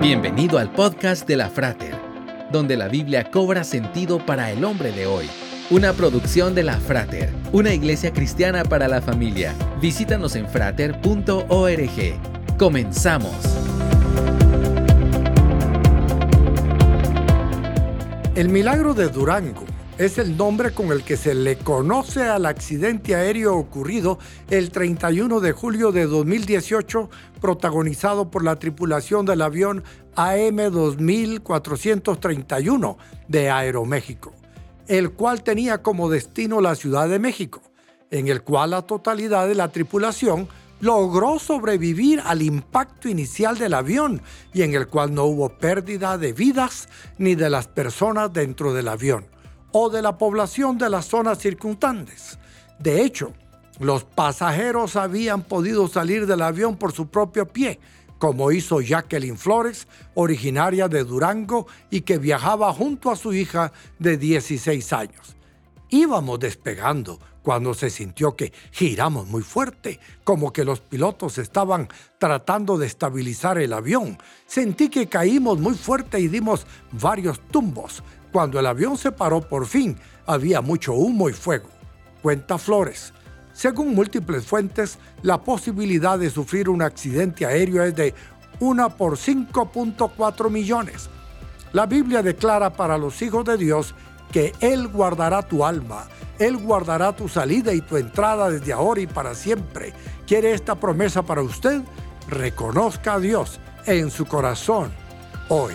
Bienvenido al podcast de la Frater, donde la Biblia cobra sentido para el hombre de hoy. Una producción de la Frater, una iglesia cristiana para la familia. Visítanos en frater.org. Comenzamos. El milagro de Durango es el nombre con el que se le conoce al accidente aéreo ocurrido el 31 de julio de 2018, protagonizado por la tripulación del avión AM 2431 de Aeroméxico, el cual tenía como destino la Ciudad de México, en el cual la totalidad de la tripulación logró sobrevivir al impacto inicial del avión y en el cual no hubo pérdida de vidas ni de las personas dentro del avión o de la población de las zonas circunstantes. De hecho, los pasajeros habían podido salir del avión por su propio pie, como hizo Jacqueline Flores, originaria de Durango y que viajaba junto a su hija de 16 años. Íbamos despegando cuando se sintió que giramos muy fuerte, como que los pilotos estaban tratando de estabilizar el avión. Sentí que caímos muy fuerte y dimos varios tumbos. Cuando el avión se paró por fin, había mucho humo y fuego. Cuenta Flores. Según múltiples fuentes, la posibilidad de sufrir un accidente aéreo es de 1 por 5.4 millones. La Biblia declara para los hijos de Dios que Él guardará tu alma, Él guardará tu salida y tu entrada desde ahora y para siempre. ¿Quiere esta promesa para usted? Reconozca a Dios en su corazón hoy.